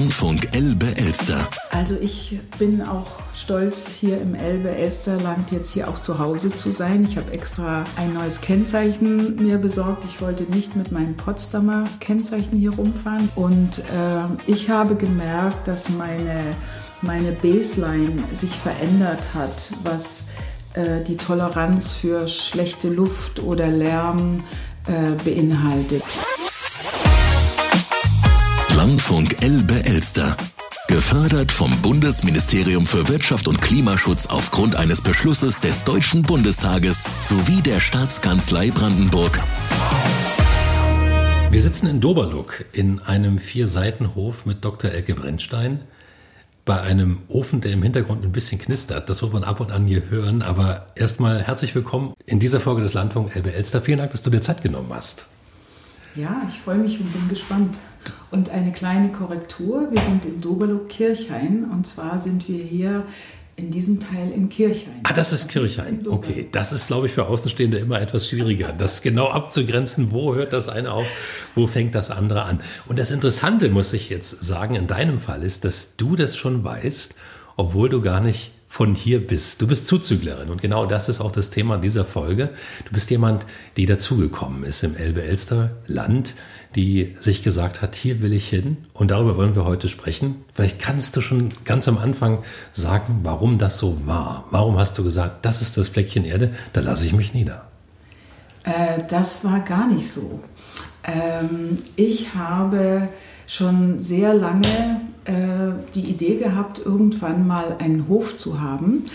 Landfunk Elbe-Elster. Also ich bin auch stolz, hier im Elbe-Elsterland jetzt hier auch zu Hause zu sein. Ich habe extra ein neues Kennzeichen mir besorgt. Ich wollte nicht mit meinem Potsdamer Kennzeichen hier rumfahren. Und äh, ich habe gemerkt, dass meine, meine Baseline sich verändert hat, was äh, die Toleranz für schlechte Luft oder Lärm äh, beinhaltet. Landfunk Elbe-Elster. Gefördert vom Bundesministerium für Wirtschaft und Klimaschutz aufgrund eines Beschlusses des Deutschen Bundestages sowie der Staatskanzlei Brandenburg. Wir sitzen in Doberluck in einem Vier-Seiten-Hof mit Dr. Elke Brennstein bei einem Ofen, der im Hintergrund ein bisschen knistert. Das wird man ab und an hier hören. Aber erstmal herzlich willkommen in dieser Folge des Landfunk Elbe Elster. Vielen Dank, dass du dir Zeit genommen hast. Ja, ich freue mich und bin gespannt. Und eine kleine Korrektur. Wir sind in Doberloh-Kirchhain und zwar sind wir hier in diesem Teil in Kirchhain. Ah, das ist Kirchhain. Okay, das ist, glaube ich, für Außenstehende immer etwas schwieriger, das genau abzugrenzen, wo hört das eine auf, wo fängt das andere an. Und das Interessante, muss ich jetzt sagen, in deinem Fall ist, dass du das schon weißt, obwohl du gar nicht von hier bist. Du bist Zuzüglerin und genau das ist auch das Thema dieser Folge. Du bist jemand, die dazugekommen ist im Elbe-Elster-Land, die sich gesagt hat, hier will ich hin und darüber wollen wir heute sprechen. Vielleicht kannst du schon ganz am Anfang sagen, warum das so war. Warum hast du gesagt, das ist das Fleckchen Erde, da lasse ich mich nieder? Äh, das war gar nicht so. Ähm, ich habe schon sehr lange äh, die Idee gehabt, irgendwann mal einen Hof zu haben.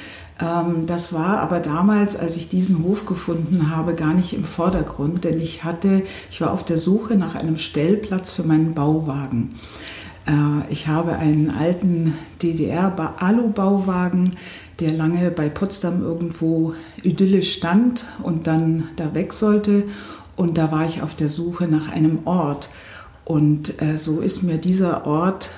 Ähm, das war aber damals, als ich diesen Hof gefunden habe, gar nicht im Vordergrund, denn ich hatte, ich war auf der Suche nach einem Stellplatz für meinen Bauwagen. Äh, ich habe einen alten DDR-Alu-Bauwagen, der lange bei Potsdam irgendwo idyllisch stand und dann da weg sollte. Und da war ich auf der Suche nach einem Ort. Und äh, so ist mir dieser Ort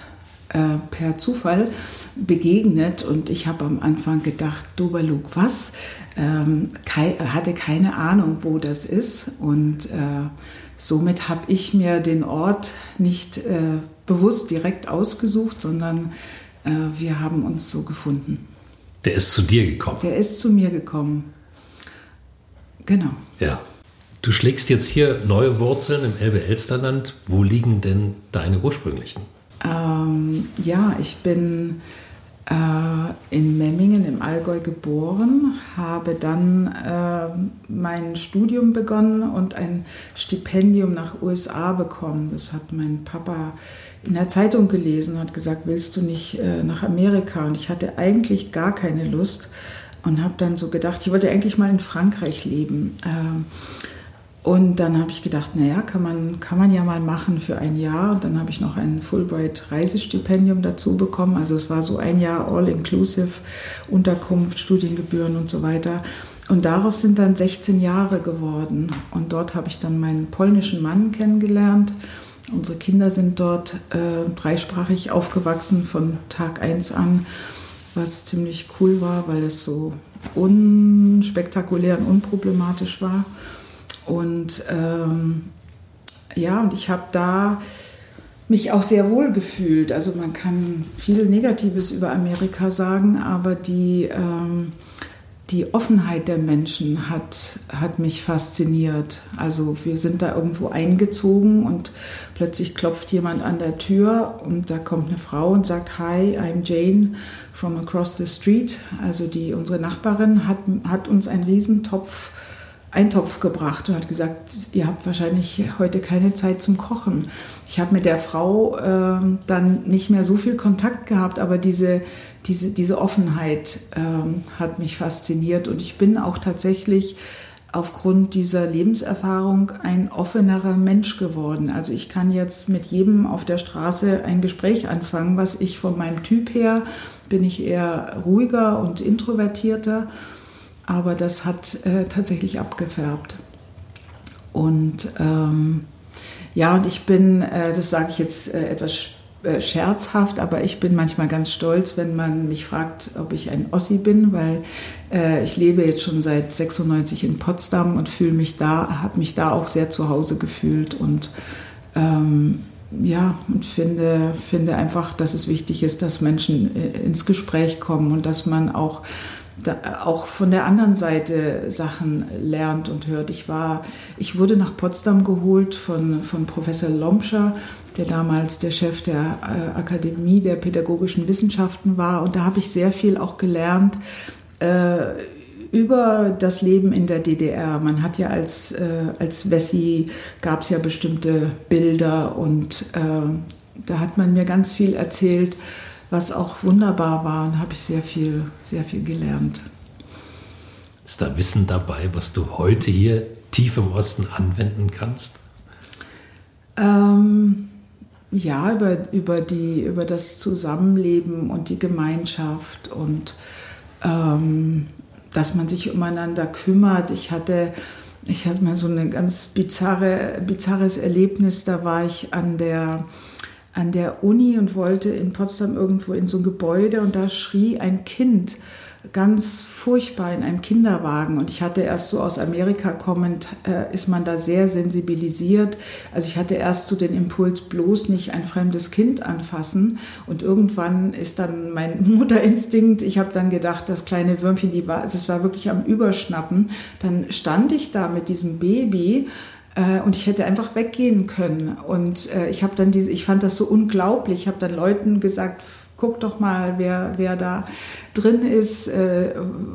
äh, per Zufall begegnet und ich habe am Anfang gedacht, Doberlug, was? Ähm, kei hatte keine Ahnung, wo das ist und äh, somit habe ich mir den Ort nicht äh, bewusst direkt ausgesucht, sondern äh, wir haben uns so gefunden. Der ist zu dir gekommen? Der ist zu mir gekommen. Genau. Ja. Du schlägst jetzt hier neue Wurzeln im Elbe-Elsterland. Wo liegen denn deine ursprünglichen? Ähm, ja, ich bin äh, in Memmingen im Allgäu geboren, habe dann äh, mein Studium begonnen und ein Stipendium nach USA bekommen. Das hat mein Papa in der Zeitung gelesen und hat gesagt, willst du nicht äh, nach Amerika? Und ich hatte eigentlich gar keine Lust und habe dann so gedacht, ich wollte eigentlich mal in Frankreich leben. Ähm, und dann habe ich gedacht, naja, kann man, kann man ja mal machen für ein Jahr. Und dann habe ich noch ein Fulbright-Reisestipendium dazu bekommen. Also es war so ein Jahr all-inclusive, Unterkunft, Studiengebühren und so weiter. Und daraus sind dann 16 Jahre geworden. Und dort habe ich dann meinen polnischen Mann kennengelernt. Unsere Kinder sind dort äh, dreisprachig aufgewachsen von Tag 1 an, was ziemlich cool war, weil es so unspektakulär und unproblematisch war. Und ähm, ja, und ich habe da mich auch sehr wohl gefühlt. Also man kann viel Negatives über Amerika sagen, aber die, ähm, die Offenheit der Menschen hat, hat mich fasziniert. Also wir sind da irgendwo eingezogen und plötzlich klopft jemand an der Tür und da kommt eine Frau und sagt, Hi, I'm Jane from across the street. Also die, unsere Nachbarin hat, hat uns einen Riesentopf Eintopf gebracht und hat gesagt, ihr habt wahrscheinlich heute keine Zeit zum Kochen. Ich habe mit der Frau äh, dann nicht mehr so viel Kontakt gehabt, aber diese, diese, diese Offenheit äh, hat mich fasziniert und ich bin auch tatsächlich aufgrund dieser Lebenserfahrung ein offenerer Mensch geworden. Also ich kann jetzt mit jedem auf der Straße ein Gespräch anfangen, was ich von meinem Typ her bin ich eher ruhiger und introvertierter aber das hat äh, tatsächlich abgefärbt. Und ähm, ja, und ich bin, äh, das sage ich jetzt äh, etwas äh, scherzhaft, aber ich bin manchmal ganz stolz, wenn man mich fragt, ob ich ein Ossi bin, weil äh, ich lebe jetzt schon seit 96 in Potsdam und fühle mich da, habe mich da auch sehr zu Hause gefühlt und ähm, ja, und finde, finde einfach, dass es wichtig ist, dass Menschen äh, ins Gespräch kommen und dass man auch, auch von der anderen Seite Sachen lernt und hört. Ich war, ich wurde nach Potsdam geholt von, von Professor Lomscher, der damals der Chef der äh, Akademie der pädagogischen Wissenschaften war. Und da habe ich sehr viel auch gelernt äh, über das Leben in der DDR. Man hat ja als, äh, als Wessi gab es ja bestimmte Bilder und äh, da hat man mir ganz viel erzählt, was auch wunderbar war und habe ich sehr viel, sehr viel gelernt. Ist da Wissen dabei, was du heute hier tief im Osten anwenden kannst? Ähm, ja, über, über, die, über das Zusammenleben und die Gemeinschaft und ähm, dass man sich umeinander kümmert. Ich hatte, ich hatte mal so ein ganz bizarre, bizarres Erlebnis. Da war ich an der, an der Uni und wollte in Potsdam irgendwo in so ein Gebäude und da schrie ein Kind ganz furchtbar in einem Kinderwagen. Und ich hatte erst so aus Amerika kommend, äh, ist man da sehr sensibilisiert. Also ich hatte erst so den Impuls, bloß nicht ein fremdes Kind anfassen. Und irgendwann ist dann mein Mutterinstinkt, ich habe dann gedacht, das kleine Würmchen, die war, es war wirklich am Überschnappen. Dann stand ich da mit diesem Baby und ich hätte einfach weggehen können. Und äh, ich habe dann diese, ich fand das so unglaublich. Ich habe dann Leuten gesagt, guck doch mal, wer, wer da drin ist, äh,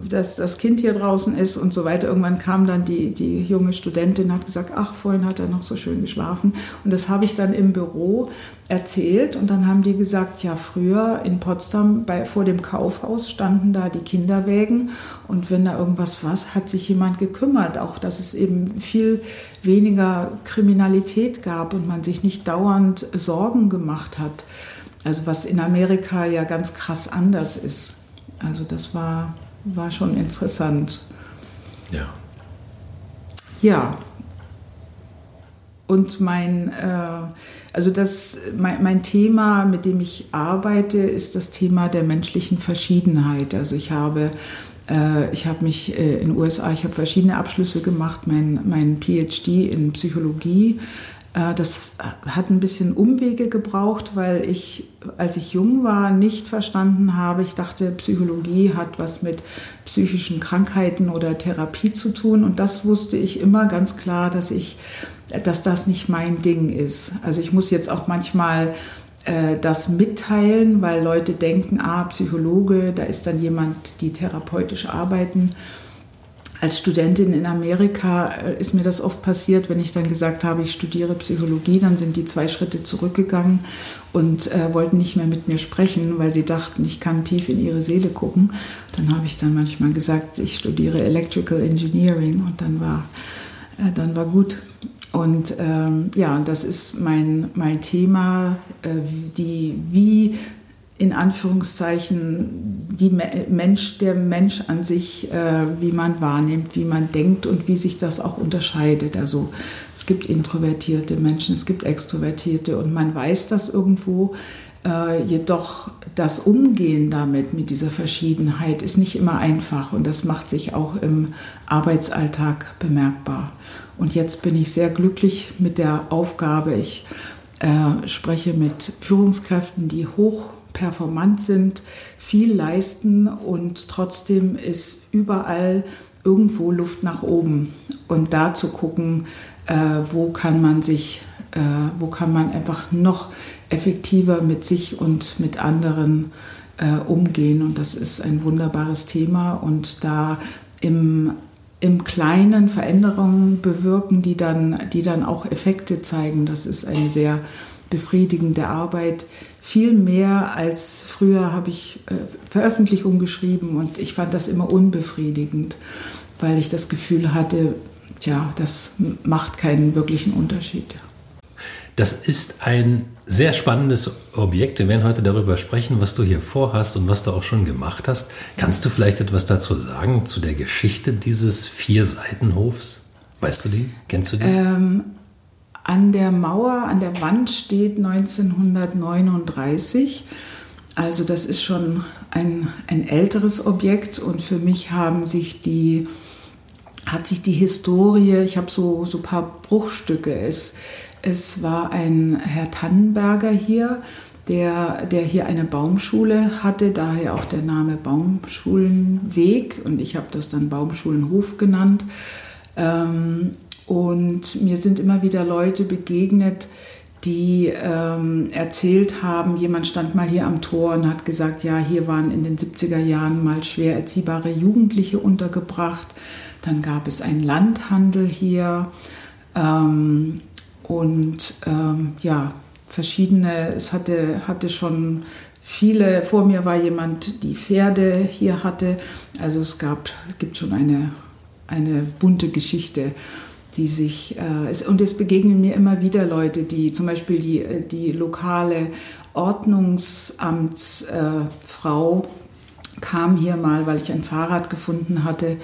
dass das Kind hier draußen ist und so weiter. Irgendwann kam dann die, die junge Studentin, hat gesagt, ach, vorhin hat er noch so schön geschlafen. Und das habe ich dann im Büro erzählt und dann haben die gesagt, ja, früher in Potsdam bei, vor dem Kaufhaus standen da die Kinderwägen und wenn da irgendwas war, hat sich jemand gekümmert, auch dass es eben viel weniger Kriminalität gab und man sich nicht dauernd Sorgen gemacht hat. Also was in Amerika ja ganz krass anders ist. Also das war, war schon interessant. Ja. Ja. Und mein, äh, also das, mein, mein, Thema, mit dem ich arbeite, ist das Thema der menschlichen Verschiedenheit. Also ich habe, äh, ich habe mich äh, in den USA, ich habe verschiedene Abschlüsse gemacht, mein, mein PhD in Psychologie das hat ein bisschen Umwege gebraucht, weil ich, als ich jung war, nicht verstanden habe. Ich dachte, Psychologie hat was mit psychischen Krankheiten oder Therapie zu tun. Und das wusste ich immer ganz klar, dass ich, dass das nicht mein Ding ist. Also ich muss jetzt auch manchmal äh, das mitteilen, weil Leute denken, ah, Psychologe, da ist dann jemand, die therapeutisch arbeiten als Studentin in Amerika äh, ist mir das oft passiert, wenn ich dann gesagt habe, ich studiere Psychologie, dann sind die zwei Schritte zurückgegangen und äh, wollten nicht mehr mit mir sprechen, weil sie dachten, ich kann tief in ihre Seele gucken. Dann habe ich dann manchmal gesagt, ich studiere Electrical Engineering und dann war, äh, dann war gut. Und ähm, ja, das ist mein, mein Thema, äh, die, wie in Anführungszeichen die Mensch, der Mensch an sich, äh, wie man wahrnimmt, wie man denkt und wie sich das auch unterscheidet. Also es gibt introvertierte Menschen, es gibt extrovertierte und man weiß das irgendwo. Äh, jedoch das Umgehen damit, mit dieser Verschiedenheit, ist nicht immer einfach und das macht sich auch im Arbeitsalltag bemerkbar. Und jetzt bin ich sehr glücklich mit der Aufgabe. Ich äh, spreche mit Führungskräften, die hoch performant sind, viel leisten und trotzdem ist überall irgendwo Luft nach oben. Und da zu gucken, äh, wo kann man sich, äh, wo kann man einfach noch effektiver mit sich und mit anderen äh, umgehen. Und das ist ein wunderbares Thema. Und da im im Kleinen Veränderungen bewirken, die dann, die dann auch Effekte zeigen. Das ist eine sehr befriedigende Arbeit, viel mehr als früher habe ich äh, Veröffentlichungen geschrieben und ich fand das immer unbefriedigend, weil ich das Gefühl hatte, tja, das macht keinen wirklichen Unterschied. Das ist ein sehr spannendes Objekt. Wir werden heute darüber sprechen, was du hier vorhast und was du auch schon gemacht hast. Kannst du vielleicht etwas dazu sagen, zu der Geschichte dieses Vier-Seitenhofs? Weißt du die? Kennst du die? Ähm, an der Mauer, an der Wand steht 1939. Also das ist schon ein, ein älteres Objekt und für mich haben sich die, hat sich die Historie, ich habe so, so ein paar Bruchstücke. Es, Es war ein Herr Tannenberger hier, der, der hier eine Baumschule hatte, daher auch der Name Baumschulenweg und ich habe das dann Baumschulenhof genannt. Ähm, und mir sind immer wieder Leute begegnet, die ähm, erzählt haben, jemand stand mal hier am Tor und hat gesagt, ja, hier waren in den 70er Jahren mal schwer erziehbare Jugendliche untergebracht. Dann gab es einen Landhandel hier ähm, und ähm, ja, verschiedene, es hatte, hatte schon viele, vor mir war jemand, die Pferde hier hatte. Also es gab, es gibt schon eine, eine bunte Geschichte die sich, äh, es, und es begegnen mir immer wieder Leute, die zum Beispiel die, die lokale Ordnungsamtsfrau äh, kam hier mal, weil ich ein Fahrrad gefunden hatte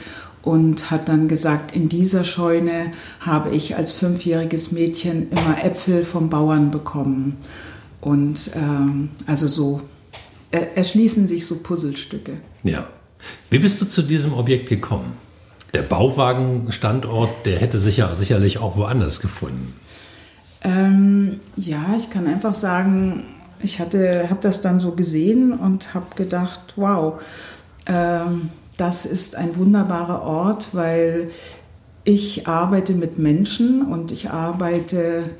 und hat dann gesagt, in dieser Scheune habe ich als fünfjähriges Mädchen immer Äpfel vom Bauern bekommen. Und ähm, also so er, erschließen sich so Puzzlestücke. Ja. Wie bist du zu diesem Objekt gekommen? Der Bauwagenstandort, der hätte sich ja sicherlich auch woanders gefunden. Ähm, ja, ich kann einfach sagen, ich habe das dann so gesehen und habe gedacht, wow, ähm, das ist ein wunderbarer Ort, weil ich arbeite mit Menschen und ich arbeite,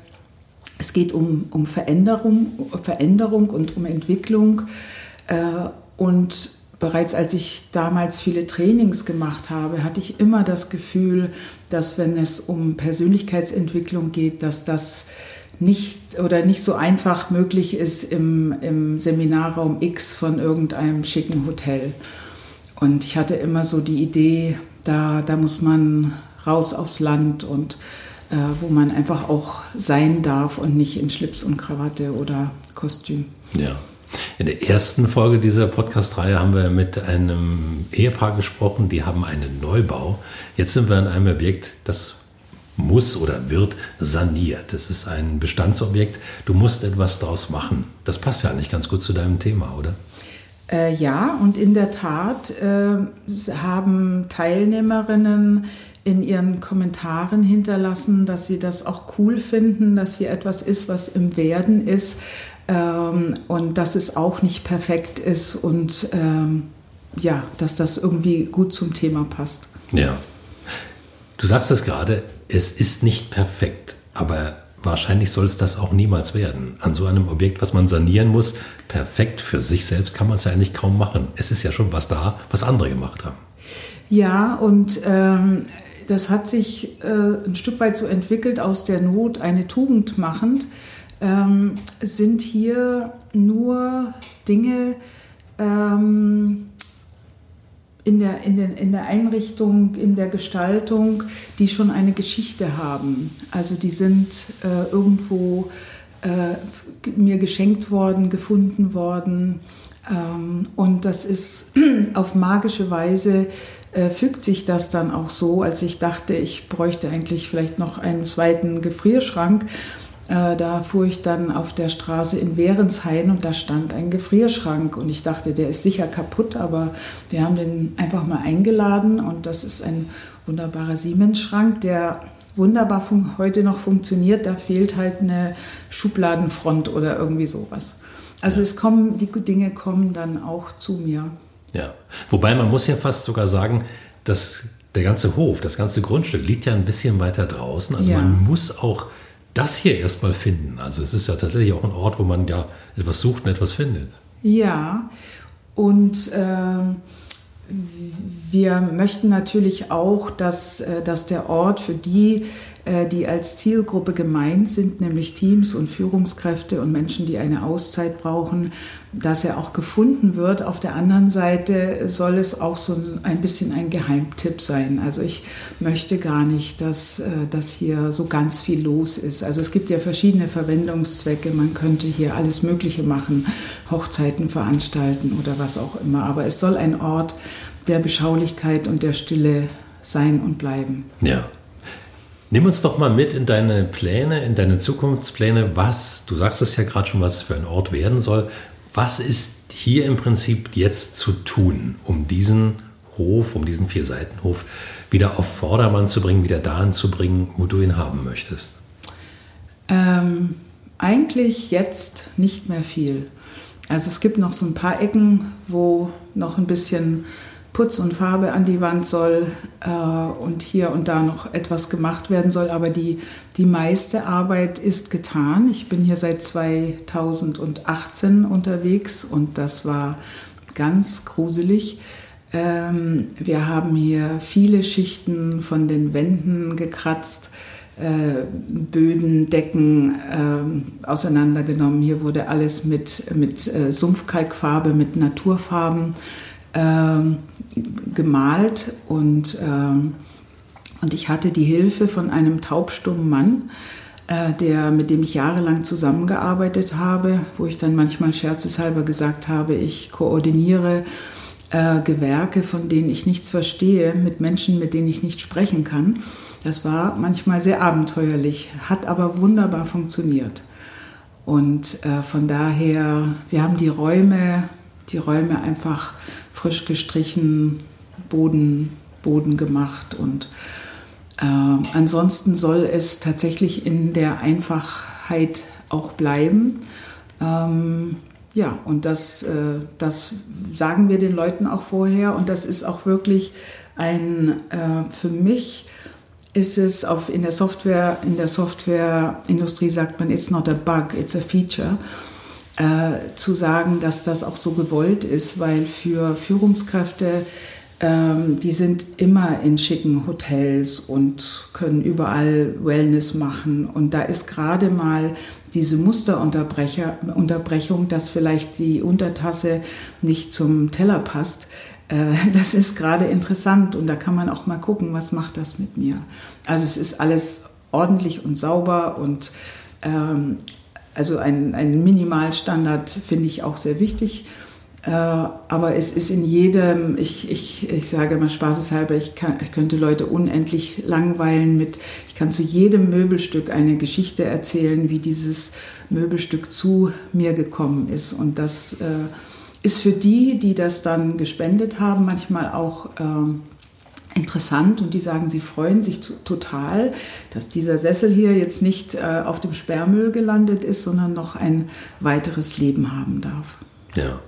es geht um, um Veränderung, Veränderung und um Entwicklung. Äh, und bereits als ich damals viele Trainings gemacht habe, hatte ich immer das Gefühl, dass wenn es um Persönlichkeitsentwicklung geht, dass das nicht oder nicht so einfach möglich ist im, im Seminarraum X von irgendeinem schicken Hotel. Und ich hatte immer so die Idee, da, da muss man raus aufs Land und äh, wo man einfach auch sein darf und nicht in Schlips und Krawatte oder Kostüm. Ja. In der ersten Folge dieser Podcast-Reihe haben wir mit einem Ehepaar gesprochen, die haben einen Neubau. Jetzt sind wir an einem Objekt, das muss oder wird saniert. Das ist ein Bestandsobjekt. Du musst etwas daraus machen. Das passt ja eigentlich ganz gut zu deinem Thema, oder? Äh, ja, und in der Tat äh, haben Teilnehmerinnen in ihren Kommentaren hinterlassen, dass sie das auch cool finden, dass hier etwas ist, was im Werden ist ähm, und dass es auch nicht perfekt ist und ähm, ja, dass das irgendwie gut zum Thema passt. Ja. Du sagst es gerade, es ist nicht perfekt, aber wahrscheinlich soll es das auch niemals werden. An so einem Objekt, was man sanieren muss, perfekt für sich selbst kann man es ja eigentlich kaum machen. Es ist ja schon was da, was andere gemacht haben. Ja, und ähm, das hat sich äh, ein Stück weit so entwickelt, aus der Not eine Tugend machend, ähm, sind hier nur Dinge, ähm, in der, in, den, in der Einrichtung, in der Gestaltung, die schon eine Geschichte haben. Also die sind äh, irgendwo äh, mir geschenkt worden, gefunden worden. Ähm, und das ist auf magische Weise äh, fügt sich das dann auch so, als ich dachte, ich bräuchte eigentlich vielleicht noch einen zweiten Gefrierschrank äh, da fuhr ich dann auf der Straße in Währenshain und da stand ein Gefrierschrank und ich dachte, der ist sicher kaputt, aber wir haben den einfach mal eingeladen und das ist ein wunderbarer Siemens-Schrank, der wunderbar heute noch funktioniert. Da fehlt halt eine Schubladenfront oder irgendwie sowas. Also es kommen, die Dinge kommen dann auch zu mir. Ja, wobei man muss ja fast sogar sagen, dass der ganze Hof, das ganze Grundstück liegt ja ein bisschen weiter draußen. Also ja. man muss auch das hier erstmal finden. Also es ist ja tatsächlich auch ein Ort, wo man ja etwas sucht und etwas findet. Ja, und äh, wir möchten natürlich auch, dass, äh, dass der Ort für die, äh, die als Zielgruppe gemeint sind, nämlich Teams und Führungskräfte und Menschen, die eine Auszeit brauchen, dass er auch gefunden wird. Auf der anderen Seite soll es auch so ein bisschen ein Geheimtipp sein. Also ich möchte gar nicht, dass, äh, dass hier so ganz viel los ist. Also es gibt ja verschiedene Verwendungszwecke. Man könnte hier alles Mögliche machen, Hochzeiten veranstalten oder was auch immer. Aber es soll ein Ort der Beschaulichkeit und der Stille sein und bleiben. Ja. Nimm uns doch mal mit in deine Pläne, in deine Zukunftspläne, was, du sagst es ja gerade schon, was es für ein Ort werden soll. Was ist hier im Prinzip jetzt zu tun, um diesen Hof, um diesen Vierseitenhof wieder auf Vordermann zu bringen, wieder dahin zu bringen, wo du ihn haben möchtest? Ähm, eigentlich jetzt nicht mehr viel. Also es gibt noch so ein paar Ecken, wo noch ein bisschen Putz und Farbe an die Wand soll äh, und hier und da noch etwas gemacht werden soll. Aber die, die meiste Arbeit ist getan. Ich bin hier seit 2018 unterwegs und das war ganz gruselig. Ähm, wir haben hier viele Schichten von den Wänden gekratzt. Äh, Böden, Decken äh, auseinandergenommen. Hier wurde alles mit, mit äh, Sumpfkalkfarbe, mit Naturfarben gemalt und, ähm, und ich hatte die Hilfe von einem taubstummen Mann, äh, der, mit dem ich jahrelang zusammengearbeitet habe, wo ich dann manchmal scherzeshalber gesagt habe, ich koordiniere äh, Gewerke, von denen ich nichts verstehe, mit Menschen, mit denen ich nicht sprechen kann. Das war manchmal sehr abenteuerlich, hat aber wunderbar funktioniert. Und äh, von daher, wir haben die Räume, die Räume einfach frisch gestrichen, Boden, Boden gemacht und äh, ansonsten soll es tatsächlich in der Einfachheit auch bleiben. Ähm, ja, und das, äh, das sagen wir den Leuten auch vorher und das ist auch wirklich ein äh, für mich ist es auf, in der Software, in der Softwareindustrie sagt man, it's not a bug, it's a feature äh, zu sagen, dass das auch so gewollt ist, weil für Führungskräfte, ähm, die sind immer in schicken Hotels und können überall Wellness machen. Und da ist gerade mal diese Musterunterbrechung, dass vielleicht die Untertasse nicht zum Teller passt, äh, das ist gerade interessant und da kann man auch mal gucken, was macht das mit mir. Also es ist alles ordentlich und sauber und ähm, also ein, ein Minimalstandard finde ich auch sehr wichtig. Äh, aber es ist in jedem, ich, ich, ich sage mal spaßeshalber, ich, kann, ich könnte Leute unendlich langweilen mit, ich kann zu jedem Möbelstück eine Geschichte erzählen, wie dieses Möbelstück zu mir gekommen ist. Und das äh, ist für die, die das dann gespendet haben, manchmal auch äh, interessant und die sagen, sie freuen sich total, dass dieser Sessel hier jetzt nicht äh, auf dem Sperrmüll gelandet ist, sondern noch ein weiteres Leben haben darf. Ja.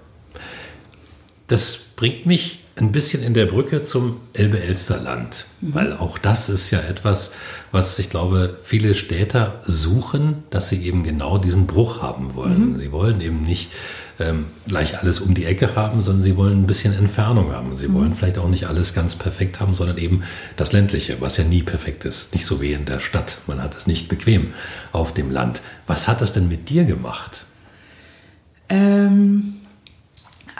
Das bringt mich ein bisschen in der Brücke zum Elbe-Elster-Land, mhm. weil auch das ist ja etwas, was ich glaube, viele Städter suchen, dass sie eben genau diesen Bruch haben wollen. Mhm. Sie wollen eben nicht ähm, gleich alles um die Ecke haben, sondern sie wollen ein bisschen Entfernung haben. Sie mhm. wollen vielleicht auch nicht alles ganz perfekt haben, sondern eben das Ländliche, was ja nie perfekt ist. Nicht so wie in der Stadt. Man hat es nicht bequem auf dem Land. Was hat das denn mit dir gemacht? Ähm,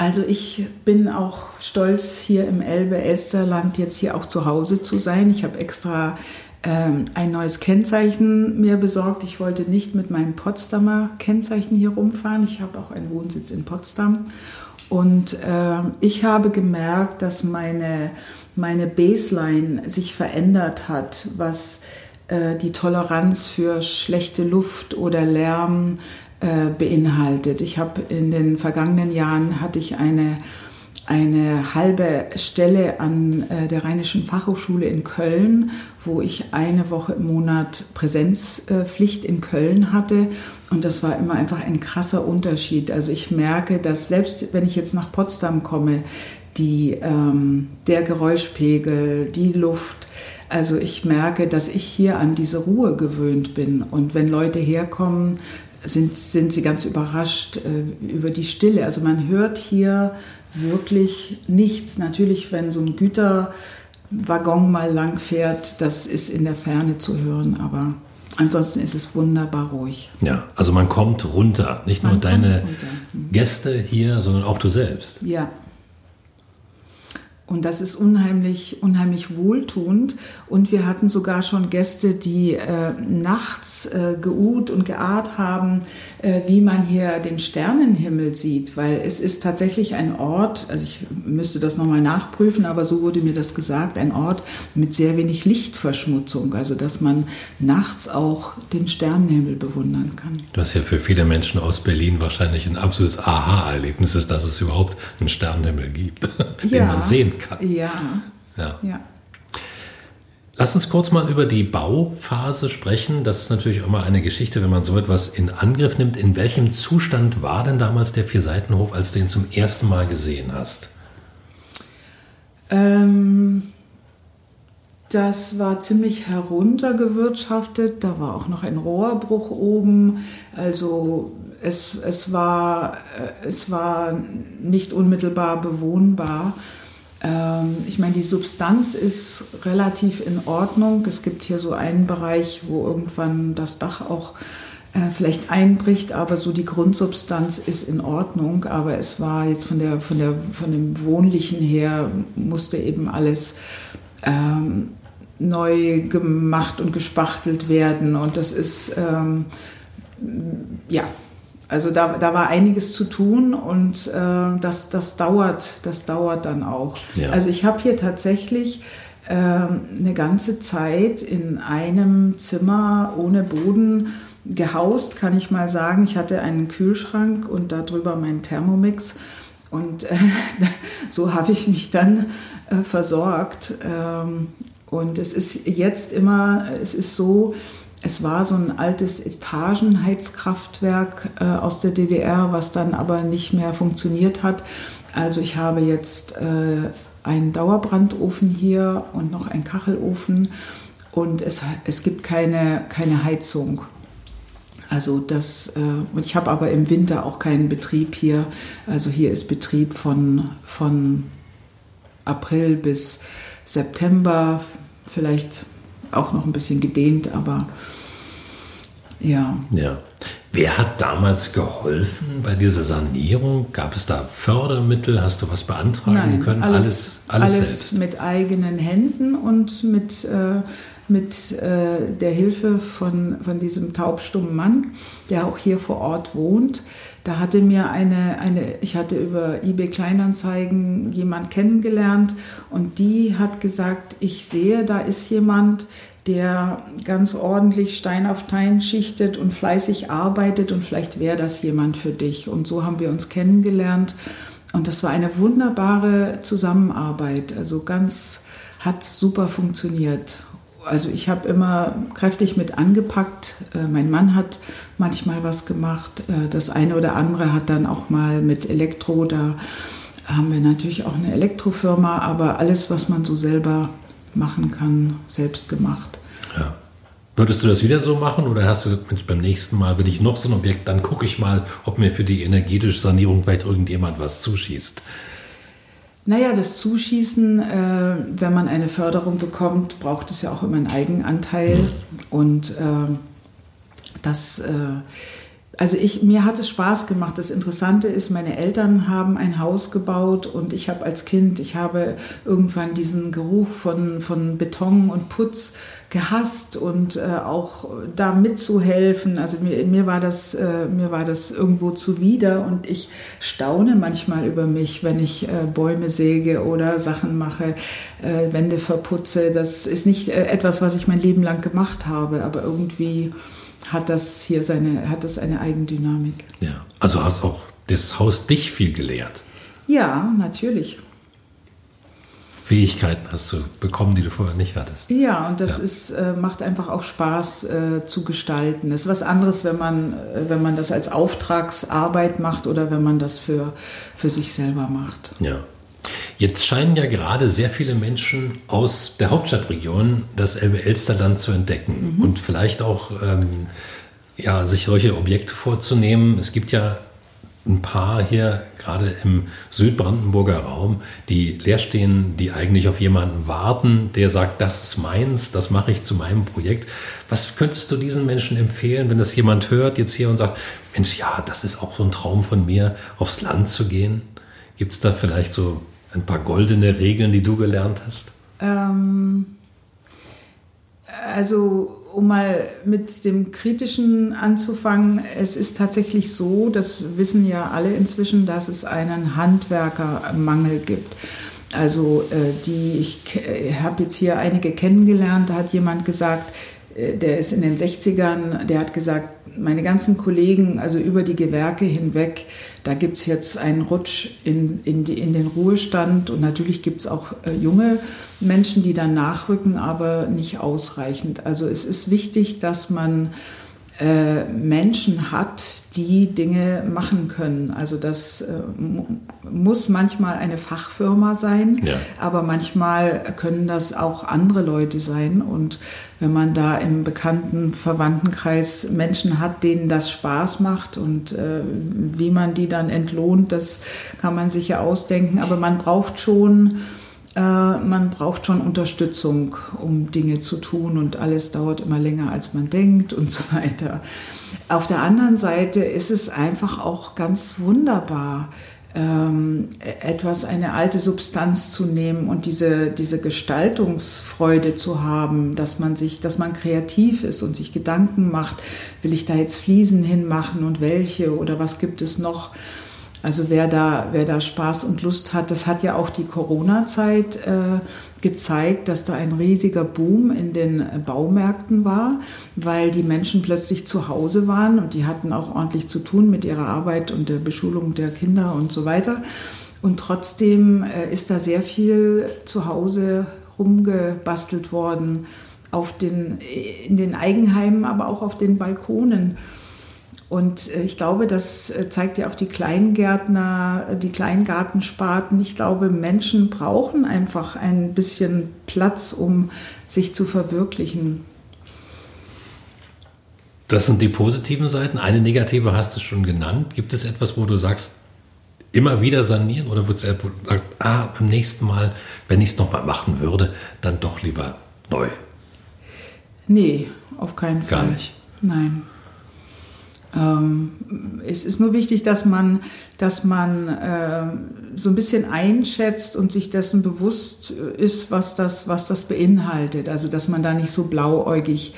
also ich bin auch stolz, hier im Elbe-Elsterland jetzt hier auch zu Hause zu sein. Ich habe extra ähm, ein neues Kennzeichen mir besorgt. Ich wollte nicht mit meinem Potsdamer Kennzeichen hier rumfahren. Ich habe auch einen Wohnsitz in Potsdam. Und äh, ich habe gemerkt, dass meine, meine Baseline sich verändert hat, was äh, die Toleranz für schlechte Luft oder Lärm beinhaltet. Ich habe in den vergangenen Jahren hatte ich eine eine halbe Stelle an äh, der Rheinischen Fachhochschule in Köln, wo ich eine Woche im Monat Präsenzpflicht in Köln hatte. Und das war immer einfach ein krasser Unterschied. Also ich merke, dass selbst wenn ich jetzt nach Potsdam komme, die, ähm, der Geräuschpegel, die Luft, also ich merke, dass ich hier an diese Ruhe gewöhnt bin. Und wenn Leute herkommen, sind, sind sie ganz überrascht äh, über die Stille. Also man hört hier wirklich nichts. Natürlich, wenn so ein Güterwaggon mal lang fährt, das ist in der Ferne zu hören, aber ansonsten ist es wunderbar ruhig. Ja, also man kommt runter. Nicht man nur deine runter. Gäste hier, sondern auch du selbst. Ja, und das ist unheimlich, unheimlich wohltuend. Und wir hatten sogar schon Gäste, die äh, nachts äh, geut und geahrt haben, äh, wie man hier den Sternenhimmel sieht. Weil es ist tatsächlich ein Ort, also ich müsste das nochmal nachprüfen, aber so wurde mir das gesagt, ein Ort mit sehr wenig Lichtverschmutzung. Also dass man nachts auch den Sternenhimmel bewundern kann. Was ja für viele Menschen aus Berlin wahrscheinlich ein absolutes Aha-Erlebnis ist, dass es überhaupt einen Sternenhimmel gibt, den man sehen kann kann. Ja. ja. ja. Lass uns kurz mal über die Bauphase sprechen. Das ist natürlich immer eine Geschichte, wenn man so etwas in Angriff nimmt. In welchem Zustand war denn damals der Vierseitenhof, als du ihn zum ersten Mal gesehen hast? Ähm, das war ziemlich heruntergewirtschaftet. Da war auch noch ein Rohrbruch oben. Also es, es, war, äh, es war nicht unmittelbar bewohnbar. Ähm, ich meine, die Substanz ist relativ in Ordnung. Es gibt hier so einen Bereich, wo irgendwann das Dach auch äh, vielleicht einbricht, aber so die Grundsubstanz ist in Ordnung. Aber es war jetzt von, der, von, der, von dem Wohnlichen her, musste eben alles ähm, neu gemacht und gespachtelt werden. Und das ist, ähm, ja, also da, da war einiges zu tun und äh, das, das, dauert, das dauert dann auch. Ja. Also ich habe hier tatsächlich äh, eine ganze Zeit in einem Zimmer ohne Boden gehaust, kann ich mal sagen. Ich hatte einen Kühlschrank und darüber meinen Thermomix. Und äh, so habe ich mich dann äh, versorgt. Ähm, und es ist jetzt immer, es ist so, es war so ein altes Etagenheizkraftwerk äh, aus der DDR, was dann aber nicht mehr funktioniert hat. Also ich habe jetzt äh, einen Dauerbrandofen hier und noch einen Kachelofen und es, es gibt keine, keine Heizung. Also das, äh, ich habe aber im Winter auch keinen Betrieb hier. Also hier ist Betrieb von, von April bis September, vielleicht auch noch ein bisschen gedehnt, aber ja. Ja. Wer hat damals geholfen bei dieser Sanierung? Gab es da Fördermittel? Hast du was beantragen Nein, können? Alles, alles, alles, alles mit eigenen Händen und mit, äh, mit äh, der Hilfe von, von diesem taubstummen Mann, der auch hier vor Ort wohnt. Da hatte mir eine, eine, ich hatte über eBay Kleinanzeigen jemand kennengelernt und die hat gesagt, ich sehe, da ist jemand, der ganz ordentlich Stein auf Stein schichtet und fleißig arbeitet und vielleicht wäre das jemand für dich. Und so haben wir uns kennengelernt und das war eine wunderbare Zusammenarbeit. Also ganz hat super funktioniert also ich habe immer kräftig mit angepackt. Äh, mein Mann hat manchmal was gemacht. Äh, das eine oder andere hat dann auch mal mit Elektro, da haben wir natürlich auch eine Elektrofirma, aber alles, was man so selber machen kann, selbst gemacht. Ja. Würdest du das wieder so machen oder hast du Mensch, beim nächsten Mal, wenn ich noch so ein Objekt, dann gucke ich mal, ob mir für die energetische Sanierung vielleicht irgendjemand was zuschießt? Naja, das Zuschießen, äh, wenn man eine Förderung bekommt, braucht es ja auch immer einen Eigenanteil. Und äh, das, äh, also ich, mir hat es Spaß gemacht. Das Interessante ist, meine Eltern haben ein Haus gebaut und ich habe als Kind, ich habe irgendwann diesen Geruch von, von Beton und Putz gehasst und äh, auch da mitzuhelfen. Also mir, mir, war das, äh, mir war das irgendwo zuwider und ich staune manchmal über mich, wenn ich äh, Bäume säge oder Sachen mache, äh, Wände verputze. Das ist nicht äh, etwas, was ich mein Leben lang gemacht habe, aber irgendwie hat das hier seine, hat das eine Eigendynamik. Ja, also hat auch das Haus dich viel gelehrt. Ja, natürlich. Fähigkeiten hast du bekommen, die du vorher nicht hattest. Ja, und das ja. Ist, äh, macht einfach auch Spaß äh, zu gestalten. Es ist was anderes, wenn man, äh, wenn man das als Auftragsarbeit macht oder wenn man das für, für sich selber macht. Ja. Jetzt scheinen ja gerade sehr viele Menschen aus der Hauptstadtregion das Elbe-Elsterland zu entdecken mhm. und vielleicht auch ähm, ja, sich solche Objekte vorzunehmen. Es gibt ja ein paar hier, gerade im Südbrandenburger Raum, die leer stehen, die eigentlich auf jemanden warten, der sagt, das ist meins, das mache ich zu meinem Projekt. Was könntest du diesen Menschen empfehlen, wenn das jemand hört jetzt hier und sagt, Mensch, ja, das ist auch so ein Traum von mir, aufs Land zu gehen? Gibt es da vielleicht so ein paar goldene Regeln, die du gelernt hast? Ähm, also um mal mit dem Kritischen anzufangen, es ist tatsächlich so, das wissen ja alle inzwischen, dass es einen Handwerkermangel gibt. Also äh, die, ich habe jetzt hier einige kennengelernt, da hat jemand gesagt, äh, der ist in den 60ern, der hat gesagt, meine ganzen Kollegen, also über die Gewerke hinweg, da gibt es jetzt einen Rutsch in, in, die, in den Ruhestand und natürlich gibt es auch äh, junge Menschen, die dann nachrücken, aber nicht ausreichend. Also es ist wichtig, dass man äh, Menschen hat, die Dinge machen können. Also das äh, muss manchmal eine Fachfirma sein, ja. aber manchmal können das auch andere Leute sein. Und wenn man da im bekannten Verwandtenkreis Menschen hat, denen das Spaß macht und äh, wie man die dann entlohnt, das kann man sich ja ausdenken. Aber man braucht schon man braucht schon Unterstützung, um Dinge zu tun und alles dauert immer länger, als man denkt und so weiter. Auf der anderen Seite ist es einfach auch ganz wunderbar, ähm, etwas, eine alte Substanz zu nehmen und diese, diese Gestaltungsfreude zu haben, dass man sich, dass man kreativ ist und sich Gedanken macht, will ich da jetzt Fliesen hinmachen und welche oder was gibt es noch? Also wer da, wer da Spaß und Lust hat, das hat ja auch die Corona-Zeit äh, gezeigt, dass da ein riesiger Boom in den Baumärkten war, weil die Menschen plötzlich zu Hause waren und die hatten auch ordentlich zu tun mit ihrer Arbeit und der Beschulung der Kinder und so weiter. Und trotzdem äh, ist da sehr viel zu Hause rumgebastelt worden, auf den, in den Eigenheimen, aber auch auf den Balkonen. Und äh, ich glaube, das äh, zeigt ja auch die Kleingärtner, äh, die Kleingartensparten. Ich glaube, Menschen brauchen einfach ein bisschen Platz, um sich zu verwirklichen. Das sind die positiven Seiten. Eine negative hast du schon genannt. Gibt es etwas, wo du sagst, immer wieder sanieren oder wo du sagst, ah, beim nächsten Mal, wenn ich es nochmal machen würde, dann doch lieber neu? Nee, auf keinen Fall. Gar nicht. Nein. Ähm, es ist nur wichtig, dass man, dass man äh, so ein bisschen einschätzt und sich dessen bewusst ist, was das, was das beinhaltet. Also dass man da nicht so blauäugig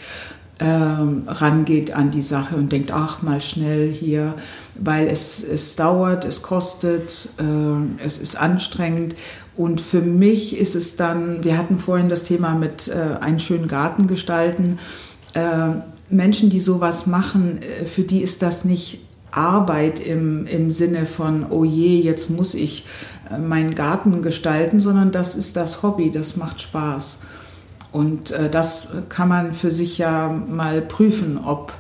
äh, rangeht an die Sache und denkt, ach, mal schnell hier, weil es, es dauert, es kostet, äh, es ist anstrengend. Und für mich ist es dann, wir hatten vorhin das Thema mit äh, einen schönen Garten gestalten. Äh, Menschen, die sowas machen, äh, für die ist das nicht Arbeit im, im Sinne von, oh je, jetzt muss ich äh, meinen Garten gestalten, sondern das ist das Hobby, das macht Spaß. Und äh, das kann man für sich ja mal prüfen, ob,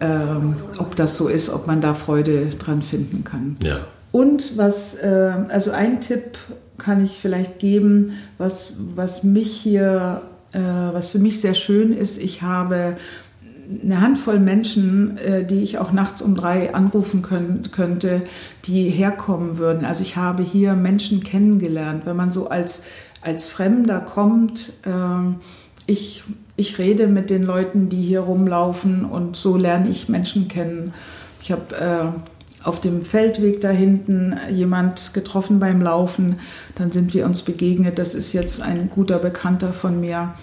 ähm, ob das so ist, ob man da Freude dran finden kann. Ja. Und was, äh, also ein Tipp kann ich vielleicht geben, was, was mich hier, äh, was für mich sehr schön ist, ich habe eine Handvoll Menschen, äh, die ich auch nachts um drei anrufen können, könnte, die herkommen würden. Also ich habe hier Menschen kennengelernt. Wenn man so als, als Fremder kommt, äh, ich, ich rede mit den Leuten, die hier rumlaufen und so lerne ich Menschen kennen. Ich habe äh, auf dem Feldweg da hinten jemand getroffen beim Laufen, dann sind wir uns begegnet. Das ist jetzt ein guter Bekannter von mir.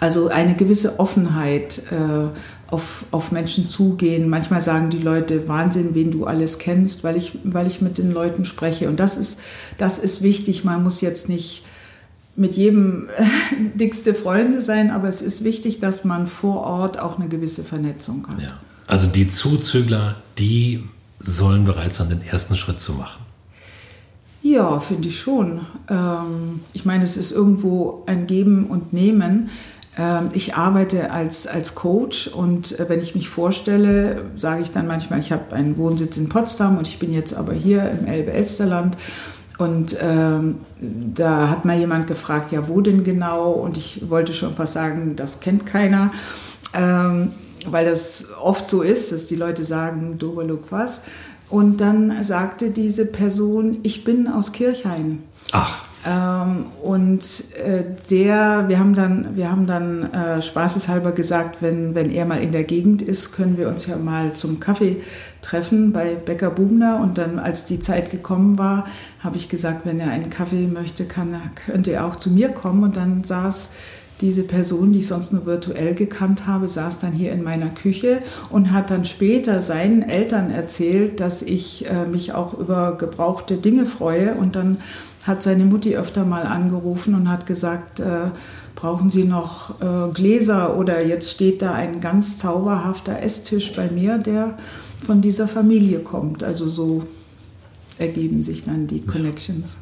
Also eine gewisse Offenheit äh, auf, auf Menschen zugehen. Manchmal sagen die Leute, Wahnsinn, wen du alles kennst, weil ich, weil ich mit den Leuten spreche. Und das ist, das ist wichtig. Man muss jetzt nicht mit jedem dickste Freunde sein, aber es ist wichtig, dass man vor Ort auch eine gewisse Vernetzung hat. Ja. Also die Zuzügler, die sollen bereit sein, den ersten Schritt zu machen. Ja, finde ich schon. Ähm, ich meine, es ist irgendwo ein Geben und Nehmen. Ähm, ich arbeite als, als Coach und äh, wenn ich mich vorstelle, sage ich dann manchmal, ich habe einen Wohnsitz in Potsdam und ich bin jetzt aber hier im Elbe-Elsterland. Und ähm, da hat mal jemand gefragt, ja, wo denn genau? Und ich wollte schon fast sagen, das kennt keiner, ähm, weil das oft so ist, dass die Leute sagen, Doberluk was. Und dann sagte diese Person, ich bin aus Kirchhain. Ach. Ähm, und äh, der, wir haben dann, wir haben dann äh, spaßeshalber gesagt, wenn, wenn er mal in der Gegend ist, können wir uns ja mal zum Kaffee treffen bei Bäcker Bubner. Und dann, als die Zeit gekommen war, habe ich gesagt, wenn er einen Kaffee möchte, kann, könnte er auch zu mir kommen. Und dann saß diese Person, die ich sonst nur virtuell gekannt habe, saß dann hier in meiner Küche und hat dann später seinen Eltern erzählt, dass ich äh, mich auch über gebrauchte Dinge freue. Und dann hat seine Mutti öfter mal angerufen und hat gesagt, äh, brauchen Sie noch äh, Gläser oder jetzt steht da ein ganz zauberhafter Esstisch bei mir, der von dieser Familie kommt. Also so ergeben sich dann die Connections.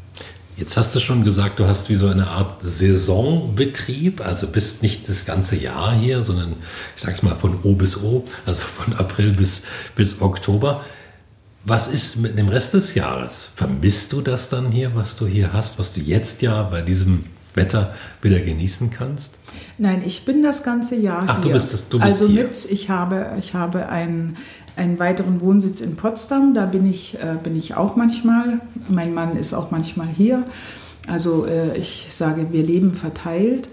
Jetzt hast du schon gesagt, du hast wie so eine Art Saisonbetrieb, also bist nicht das ganze Jahr hier, sondern ich sag's mal von O bis O, also von April bis, bis Oktober. Was ist mit dem Rest des Jahres? Vermisst du das dann hier, was du hier hast, was du jetzt ja bei diesem Wetter wieder genießen kannst? Nein, ich bin das ganze Jahr Ach, hier. du bist, das, du bist also hier. mit, ich habe, ich habe einen, einen weiteren Wohnsitz in Potsdam, da bin ich, äh, bin ich auch manchmal. Mein Mann ist auch manchmal hier. Also äh, ich sage, wir leben verteilt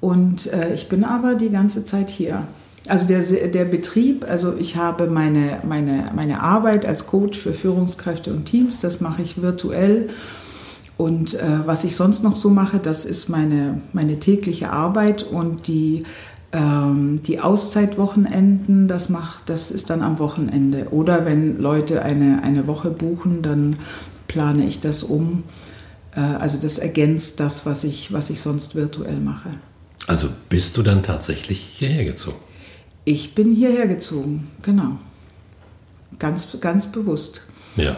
und äh, ich bin aber die ganze Zeit hier. Also der, der Betrieb, also ich habe meine, meine, meine Arbeit als Coach für Führungskräfte und Teams, das mache ich virtuell. Und äh, was ich sonst noch so mache, das ist meine, meine tägliche Arbeit und die, ähm, die Auszeitwochenenden, das, macht, das ist dann am Wochenende. Oder wenn Leute eine, eine Woche buchen, dann plane ich das um. Äh, also das ergänzt das, was ich, was ich sonst virtuell mache. Also bist du dann tatsächlich hierher gezogen? Ich bin hierher gezogen, genau. Ganz, ganz bewusst. Ja.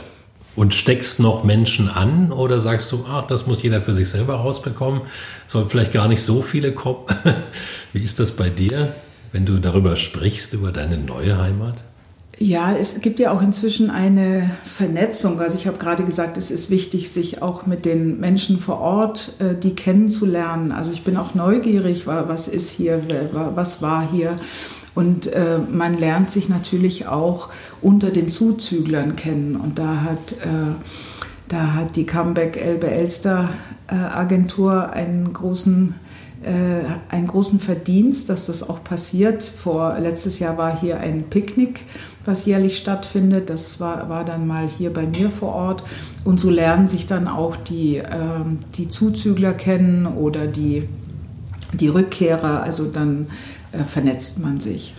Und steckst noch Menschen an oder sagst du, ach, das muss jeder für sich selber rausbekommen, soll vielleicht gar nicht so viele kommen? Wie ist das bei dir, wenn du darüber sprichst, über deine neue Heimat? Ja, es gibt ja auch inzwischen eine Vernetzung. Also ich habe gerade gesagt, es ist wichtig, sich auch mit den Menschen vor Ort, äh, die kennenzulernen. Also ich bin auch neugierig, was ist hier, was war hier. Und äh, man lernt sich natürlich auch unter den Zuzüglern kennen. Und da hat, äh, da hat die Comeback Elbe Elster äh, Agentur einen großen, äh, einen großen Verdienst, dass das auch passiert. Vor, letztes Jahr war hier ein Picknick, was jährlich stattfindet. Das war, war dann mal hier bei mir vor Ort. Und so lernen sich dann auch die, ähm, die Zuzügler kennen oder die, die Rückkehrer. Also dann vernetzt man sich.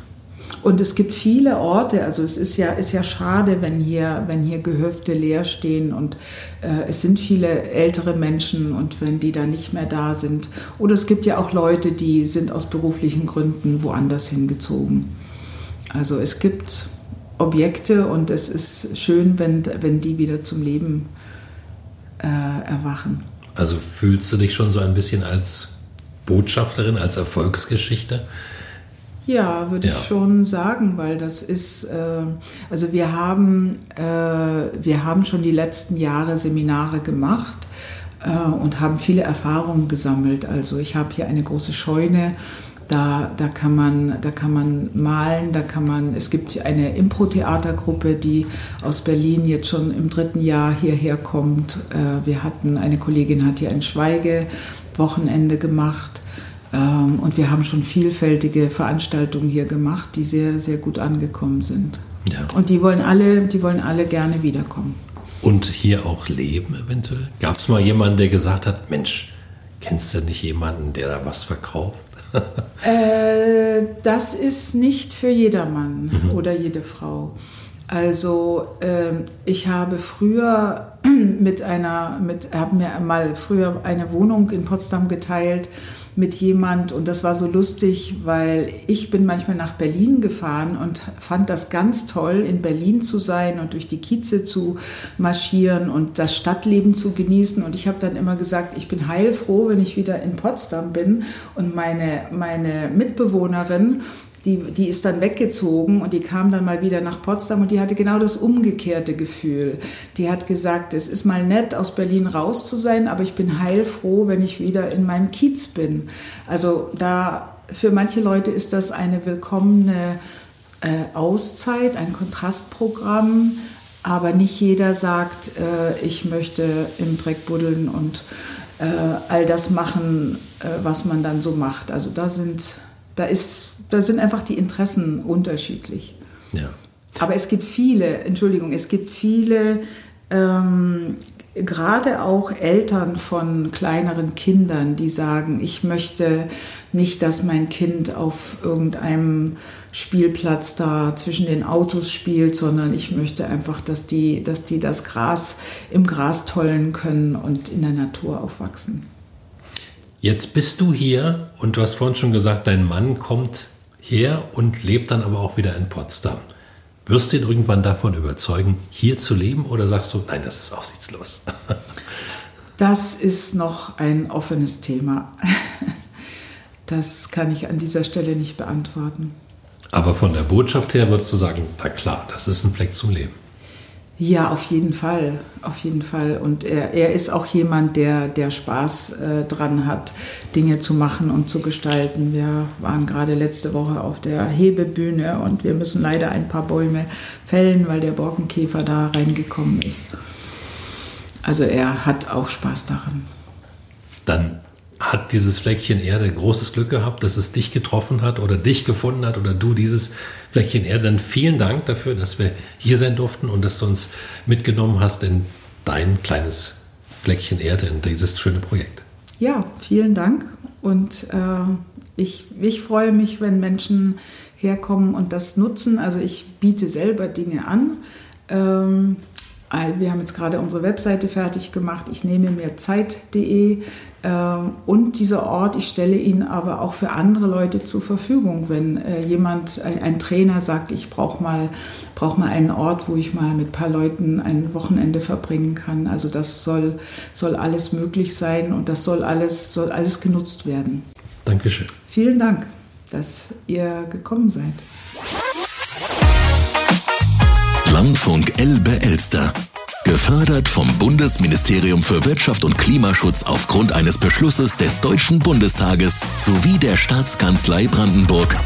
Und es gibt viele Orte, also es ist ja, ist ja schade, wenn hier, wenn hier Gehöfte leer stehen und äh, es sind viele ältere Menschen und wenn die dann nicht mehr da sind. Oder es gibt ja auch Leute, die sind aus beruflichen Gründen woanders hingezogen. Also es gibt Objekte und es ist schön, wenn, wenn die wieder zum Leben äh, erwachen. Also fühlst du dich schon so ein bisschen als Botschafterin, als Erfolgsgeschichte? Ja, würde ja. ich schon sagen, weil das ist, äh, also wir haben, äh, wir haben schon die letzten Jahre Seminare gemacht äh, und haben viele Erfahrungen gesammelt. Also ich habe hier eine große Scheune, da, da, kann man, da kann man malen, da kann man, es gibt eine Impro-Theatergruppe, die aus Berlin jetzt schon im dritten Jahr hierher kommt. Äh, wir hatten, eine Kollegin hat hier ein Schweigewochenende gemacht. Ähm, und wir haben schon vielfältige Veranstaltungen hier gemacht, die sehr, sehr gut angekommen sind. Ja. Und die wollen alle, die wollen alle gerne wiederkommen. Und hier auch leben eventuell? Gab es mal jemanden, der gesagt hat, Mensch, kennst du nicht jemanden, der da was verkauft? äh, das ist nicht für jedermann mhm. oder jede Frau. Also äh, ich habe früher mit einer, mit, habe mir mal früher eine Wohnung in Potsdam geteilt mit jemand und das war so lustig, weil ich bin manchmal nach Berlin gefahren und fand das ganz toll, in Berlin zu sein und durch die Kieze zu marschieren und das Stadtleben zu genießen. Und ich habe dann immer gesagt, ich bin heilfroh, wenn ich wieder in Potsdam bin und meine, meine Mitbewohnerin die, die ist dann weggezogen und die kam dann mal wieder nach Potsdam und die hatte genau das umgekehrte Gefühl. Die hat gesagt, es ist mal nett, aus Berlin raus zu sein, aber ich bin heilfroh, wenn ich wieder in meinem Kiez bin. Also da, für manche Leute ist das eine willkommene äh, Auszeit, ein Kontrastprogramm, aber nicht jeder sagt, äh, ich möchte im Dreck buddeln und äh, all das machen, äh, was man dann so macht. Also da sind da, ist, da sind einfach die Interessen unterschiedlich. Ja. Aber es gibt viele, Entschuldigung, es gibt viele, ähm, gerade auch Eltern von kleineren Kindern, die sagen, ich möchte nicht, dass mein Kind auf irgendeinem Spielplatz da zwischen den Autos spielt, sondern ich möchte einfach, dass die, dass die das Gras im Gras tollen können und in der Natur aufwachsen. Jetzt bist du hier und du hast vorhin schon gesagt, dein Mann kommt her und lebt dann aber auch wieder in Potsdam. Wirst du ihn irgendwann davon überzeugen, hier zu leben oder sagst du, nein, das ist aussichtslos? Das ist noch ein offenes Thema. Das kann ich an dieser Stelle nicht beantworten. Aber von der Botschaft her würdest du sagen, na klar, das ist ein Fleck zum Leben. Ja, auf jeden Fall, auf jeden Fall. Und er, er ist auch jemand, der, der Spaß äh, dran hat, Dinge zu machen und zu gestalten. Wir waren gerade letzte Woche auf der Hebebühne und wir müssen leider ein paar Bäume fällen, weil der Borkenkäfer da reingekommen ist. Also er hat auch Spaß daran. Dann hat dieses Fleckchen Erde großes Glück gehabt, dass es dich getroffen hat oder dich gefunden hat oder du dieses Fleckchen Erde. Dann vielen Dank dafür, dass wir hier sein durften und dass du uns mitgenommen hast in dein kleines Fleckchen Erde, in dieses schöne Projekt. Ja, vielen Dank und äh, ich, ich freue mich, wenn Menschen herkommen und das nutzen. Also ich biete selber Dinge an. Ähm, wir haben jetzt gerade unsere Webseite fertig gemacht. Ich nehme mir Zeit.de äh, und dieser Ort, ich stelle ihn aber auch für andere Leute zur Verfügung. Wenn äh, jemand, ein, ein, Trainer sagt, ich brauche mal, brauch mal einen Ort, wo ich mal mit ein paar Leuten ein Wochenende verbringen kann. Also das soll, soll alles möglich sein und das soll alles, soll alles genutzt werden. Dankeschön. Vielen Dank, dass ihr gekommen seid. Landfunk Elbe-Elster. Gefördert vom Bundesministerium für Wirtschaft und Klimaschutz aufgrund eines Beschlusses des Deutschen Bundestages sowie der Staatskanzlei Brandenburg.